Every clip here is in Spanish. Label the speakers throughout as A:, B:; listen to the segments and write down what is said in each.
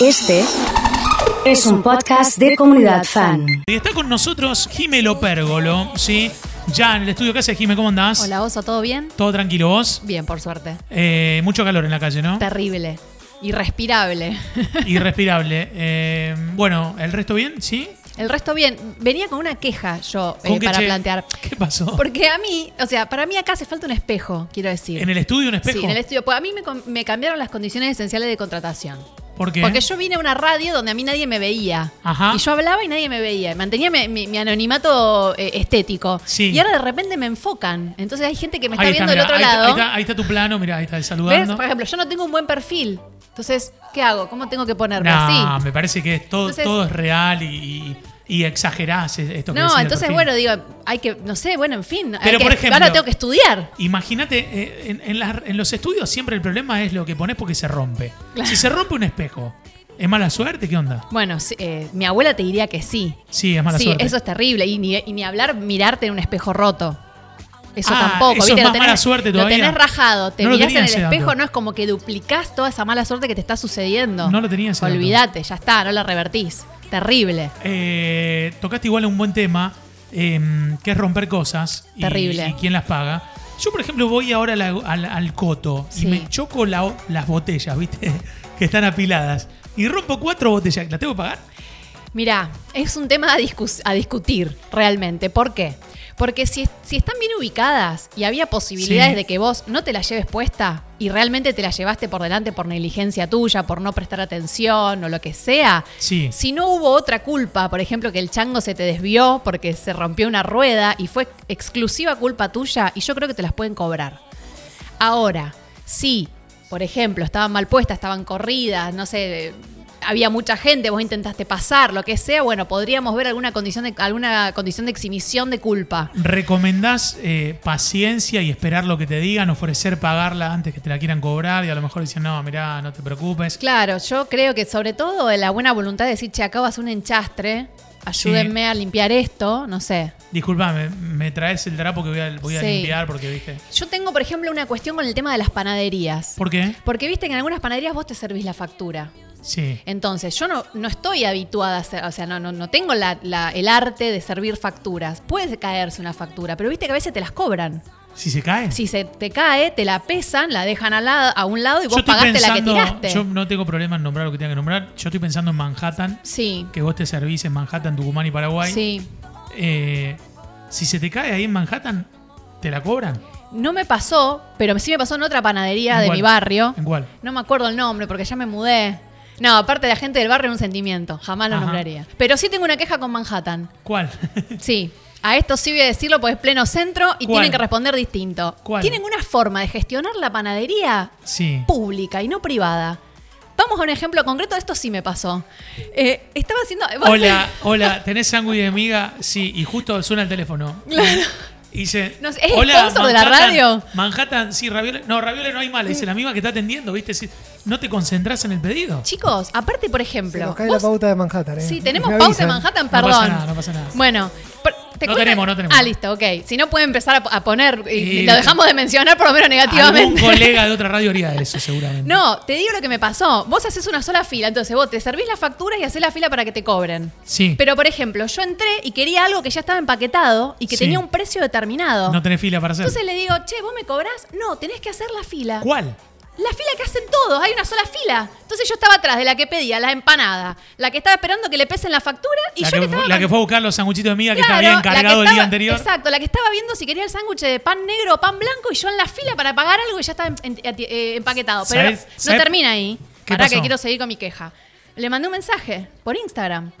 A: Este es un podcast de comunidad fan.
B: Y está con nosotros Jimelo Pérgolo, ¿sí? Ya en el estudio, ¿qué haces, Jime? ¿Cómo andás?
C: Hola, Oso, ¿todo bien?
B: ¿Todo tranquilo vos?
C: Bien, por suerte.
B: Eh, mucho calor en la calle, ¿no?
C: Terrible. Irrespirable.
B: Irrespirable. Eh, bueno, ¿el resto bien? ¿Sí?
C: El resto bien. Venía con una queja yo eh,
B: ¿Con qué,
C: para
B: che?
C: plantear.
B: ¿Qué pasó?
C: Porque a mí, o sea, para mí acá hace falta un espejo, quiero decir.
B: ¿En el estudio un espejo?
C: Sí, en el estudio. Pues a mí me cambiaron las condiciones esenciales de contratación.
B: ¿Por qué?
C: Porque yo vine a una radio donde a mí nadie me veía.
B: Ajá.
C: Y yo hablaba y nadie me veía. Mantenía mi, mi- mi anonimato eh, estético.
B: Sí.
C: Y ahora de repente me enfocan. Entonces hay gente que me está viendo del otro
B: ahí está-
C: lado.
B: ahí, está, ahí está tu plano, mira, ahí está
C: ¿Ves?
B: saludando.
C: Por ejemplo, yo no tengo un buen perfil. Entonces, ¿qué hago? ¿Cómo tengo que ponerme
B: No,
C: así?
B: me parece que es todo,
C: Entonces-
B: todo es real y, y, y exagerás esto que
C: No, entonces, bueno, digo, hay que, no sé, bueno, en fin.
B: Pero,
C: que-
B: por ejemplo-
C: ahora tengo que estudiar.
B: Imagínate, eh, en, en las- en los estudios siempre el problema es lo que pones porque se rompe.
C: Claro.
B: Si se rompe un espejo, ¿es mala suerte? ¿Qué onda?
C: Bueno, sí, eh, mi abuela te diría que sí.
B: Sí, es mala
C: sí,
B: suerte.
C: eso es terrible. Y ni, y ni hablar mirarte en un espejo roto. Eso
B: Ah,
C: tampoco.
B: eso
C: ¿viste?
B: es
C: Lo
B: más mala suerte
C: Lo
B: todavía.
C: tenés rajado, te
B: No lo
C: mirás en el
B: dato.
C: espejo, no es como que duplicás toda esa mala suerte que te está sucediendo.
B: No lo tenía ese dato.
C: Olvídate, ya está, no la revertís. Terrible.
B: Eh, tocaste igual un buen tema, eh, que es romper cosas. y-
C: Terrible.
B: Y, quién las paga. Yo, por ejemplo, voy ahora la- al, al coto y me choco la- las botellas, ¿viste? que están apiladas. Y rompo cuatro botellas. ¿Las tengo que pagar?
C: Mirá, es un tema a discutir realmente. ¿Por qué? Porque si, si están bien ubicadas y había posibilidades
B: Sí.
C: de que vos no te la lleves puesta y realmente te la llevaste por delante por negligencia tuya, por no prestar atención o lo que sea,
B: Sí.
C: si no hubo otra culpa, por ejemplo, que el chango se te desvió porque se rompió una rueda y fue exclusiva culpa tuya, y yo creo que te las pueden cobrar. Ahora, si, por ejemplo, estaban mal puestas, estaban corridas, no sé, había mucha gente, vos intentaste pasar, lo que sea, bueno, podríamos ver alguna condición de, alguna condición de exhibición de culpa.
B: ¿Recomendás eh, paciencia y esperar lo que te digan, ofrecer pagarla antes que te la quieran cobrar y a lo mejor dicen, no, mirá, no te preocupes?
C: Claro, yo creo que sobre todo de la buena voluntad de decir, che, acá vas un enchastre, ayúdenme a limpiar esto, no sé.
B: Disculpame, me traes el trapo que voy a, voy a
C: Sí.
B: limpiar porque, viste.
C: Yo tengo, por ejemplo, una cuestión con el tema de las panaderías.
B: ¿Por qué?
C: Porque viste que en algunas panaderías vos te servís la factura.
B: Sí.
C: Entonces, yo no, no estoy habituada a hacer, o sea, no, no, no tengo la- la- el arte de servir facturas. Puede caerse una factura, pero viste que a veces te las cobran.
B: Si se cae.
C: Si se te cae, te la pesan, la dejan al lado, a un lado y vos pagaste la que tiraste.
B: yo no tengo problema en nombrar lo que tenga que nombrar. Yo estoy pensando en Manhattan,
C: Sí,
B: que vos te servís en Manhattan, Tucumán y Paraguay.
C: sí.
B: Eh, si se te cae ahí en Manhattan, ¿te la cobran?
C: No me pasó, pero sí me pasó en otra panadería
B: ¿En
C: de mi barrio.
B: ¿En cuál?
C: No me acuerdo el nombre porque ya me mudé. No, aparte de la gente del barrio, un sentimiento. Jamás lo
B: Ajá.
C: nombraría. Pero sí tengo una queja con Manhattan.
B: ¿Cuál?
C: Sí. A esto sí voy a decirlo porque es pleno centro y
B: ¿Cuál?
C: tienen que responder distinto.
B: ¿Cuál?
C: Tienen una forma de gestionar la panadería
B: sí.
C: pública y no privada. Vamos a un ejemplo concreto, esto sí me pasó. Eh, estaba haciendo...
B: Hola, hola, ¿tenés sándwich de miga? Sí, y justo suena el teléfono.
C: Claro.
B: Y dice,
C: No ¿es sponsor de la
B: Manhattan-
C: radio?
B: Manhattan, sí, ravioles. No, ravioles no hay mal. Dice la misma que está atendiendo, ¿viste? Si no te concentras en el pedido.
C: Chicos, aparte, por
D: Se
C: ejemplo...
D: nos cae
C: vos-
D: la pauta de Manhattan, ¿eh?
C: Sí, tenemos en
D: avisan.
C: Manhattan,
B: No
C: perdón.
B: pasa nada, no pasa nada.
C: Bueno, ¿te
B: No tenemos, no tenemos.
C: Ah, listo, ok. Si no puede empezar a, poner y,
B: Y-
C: lo dejamos de mencionar por lo menos negativamente.
B: colega de otra radio haría eso, seguramente.
C: No, te digo lo que me pasó. Vos haces una sola fila, entonces vos te servís las facturas y haces la fila para que te cobren.
B: Sí.
C: Pero, por ejemplo, yo entré y quería algo que ya estaba empaquetado y que
B: Sí.
C: tenía un precio determinado.
B: No tenés fila para hacer.
C: Entonces le digo, che, ¿vos me cobrás? No, tenés que hacer la fila.
B: ¿Cuál?
C: La fila que hacen todos, hay una sola fila. Entonces yo estaba atrás de la que pedía la empanada, la que estaba esperando que le pesen la factura y
B: La
C: yo
B: que,
C: que estaba
B: la que fue a buscar los sanguchitos de miga que
C: Claro,
B: había
C: la que
B: encargado el día anterior.
C: Exacto, la que estaba viendo si quería el sándwich de pan negro o pan blanco y yo en la fila para pagar algo y ya estaba en- en- eh, empaquetado. Pero
B: ¿Sabes-
C: no
B: sabes-
C: termina ahí.
B: ¿Qué
C: Para que quiero seguir con mi queja. Le mandé un mensaje por Instagram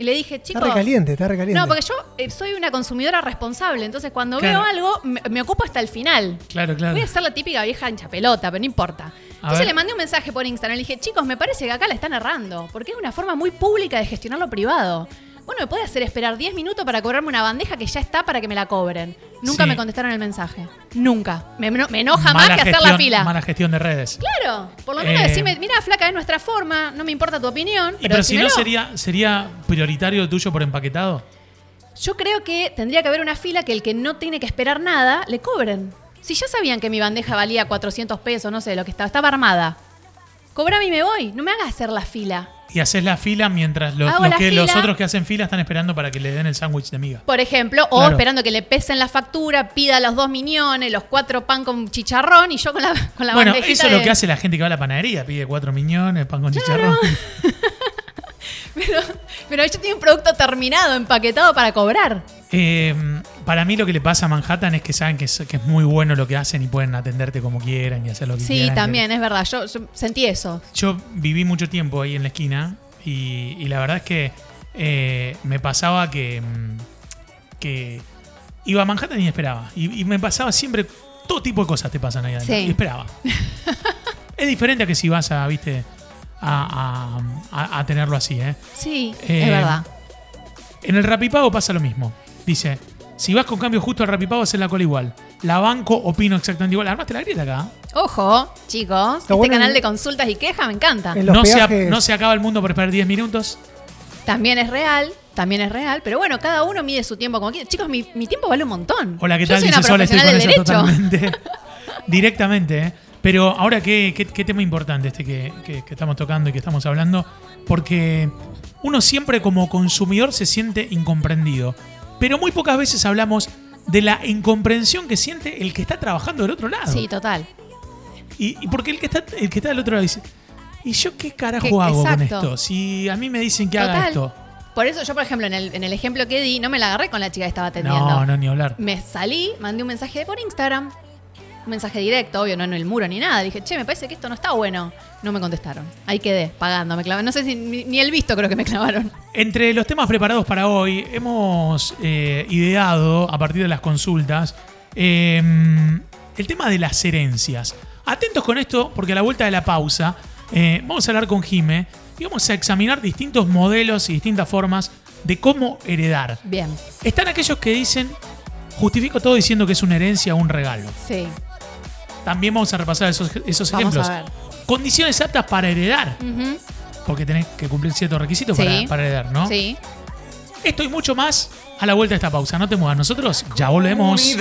C: y le dije, chicos.
D: Está recaliente, está recaliente.
C: No, porque yo eh, soy una consumidora responsable, entonces cuando
B: Claro.
C: veo algo me, me ocupo hasta el final.
B: Claro, claro.
C: Voy a ser la típica vieja hincha pelota, pero no importa. Entonces
B: ver.
C: le mandé un mensaje por Instagram. Le dije, chicos, me parece que acá la están errando. Porque es una forma muy pública de gestionar lo privado. Bueno, me puede hacer esperar 10 minutos para cobrarme una bandeja que ya está para que me la cobren. Nunca
B: Sí.
C: me contestaron el mensaje. Nunca. Me, me enoja más que hacer la fila.
B: Mala gestión de redes.
C: Claro, por lo menos
B: Eh,
C: decime, mira, flaca, es nuestra forma, no me importa tu opinión.
B: Y
C: Pero,
B: pero si no, sería, ¿sería prioritario el tuyo por empaquetado?
C: Yo creo que tendría que haber una fila que el que no tiene que esperar nada, le cobren. Si ya sabían que mi bandeja valía 400 pesos, no sé, lo que estaba, estaba armada. cobrame y me voy. No me hagas hacer la fila.
B: Y haces la fila mientras los, que, los otros que hacen fila están esperando para que le den el sándwich de miga.
C: Por ejemplo, o
B: Claro.
C: esperando que le pesen la factura, pida los dos miñones, los cuatro pan con chicharrón y yo con la, con la
B: bueno, eso es lo que hace la gente que va a la panadería. Pide cuatro miñones, pan con chicharrón.
C: Pero, pero yo tengo un producto terminado, empaquetado para cobrar.
B: Eh, para mí lo que le pasa a Manhattan es que saben que es, que es muy bueno lo que hacen y pueden atenderte como quieran y hacer lo que
C: Sí,
B: quieran.
C: también, es verdad. Yo, yo sentí eso.
B: Yo viví mucho tiempo ahí en la esquina y, y la verdad es que eh, me pasaba que, mm, que iba a Manhattan y esperaba. Y, y me pasaba siempre, todo tipo de cosas te pasan ahí adentro.
C: Sí.
B: Y esperaba. es diferente a que si vas a, viste, a, a- a- a tenerlo así, ¿eh?
C: Sí,
B: Eh,
C: es verdad.
B: En el Rapipago pasa lo mismo. Dice, si vas con cambio justo al Rapipago, haces la cola igual. La banco, opino exactamente igual. Armaste la grieta acá.
C: Ojo, chicos, este
D: bueno
C: canal
D: en-
C: de consultas y quejas me encanta.
B: No se,
D: peajes,
B: no se acaba el mundo por esperar 10 minutos.
C: También es real, también es real, pero bueno, cada uno mide su tiempo como quiere. Chicos, mi, mi tiempo vale un montón.
B: Hola, ¿qué
C: Yo
B: tal?
C: soy una
B: Dice Sol, estoy con
C: derecho.
B: totalmente. Directamente, ¿eh? Pero ahora, ¿qué, qué, qué tema importante este que, que- que estamos tocando y que estamos hablando? Porque uno siempre como consumidor se siente incomprendido. Pero muy pocas veces hablamos de la incomprensión que siente el que está trabajando del otro lado.
C: Sí, total.
B: Y, y porque el que, está, el que está del otro lado dice, ¿y yo qué carajo hago con esto? Si a mí me dicen que haga esto.
C: Por eso yo, por ejemplo, en el, en el ejemplo que di, no me la agarré con la chica que estaba atendiendo.
B: No, no, ni hablar.
C: Me salí, mandé un mensaje por Instagram. Un mensaje directo, obvio, no en el muro ni nada. Dije, che, me parece que esto no está bueno. No me contestaron. Ahí quedé, pagando. Me clavaron. No sé si ni, ni el visto creo que me clavaron.
B: Entre los temas preparados para hoy, hemos eh, ideado, a partir de las consultas, eh, el tema de las herencias. Atentos con esto, porque a la vuelta de la pausa eh, vamos a hablar con Jime y vamos a examinar distintos modelos y distintas formas de cómo heredar.
C: Bien,
B: Están aquellos que dicen, justifico todo diciendo que es una herencia o un regalo.
C: sí.
B: También vamos a repasar esos, esos
C: Vamos
B: ejemplos.
C: a ver.
B: Condiciones aptas para heredar, porque tenés que cumplir ciertos requisitos
C: Sí.
B: para, para heredar, ¿no?
C: Sí.
B: Esto y mucho más a la vuelta de esta pausa. No te muevas, nosotros ya volvemos.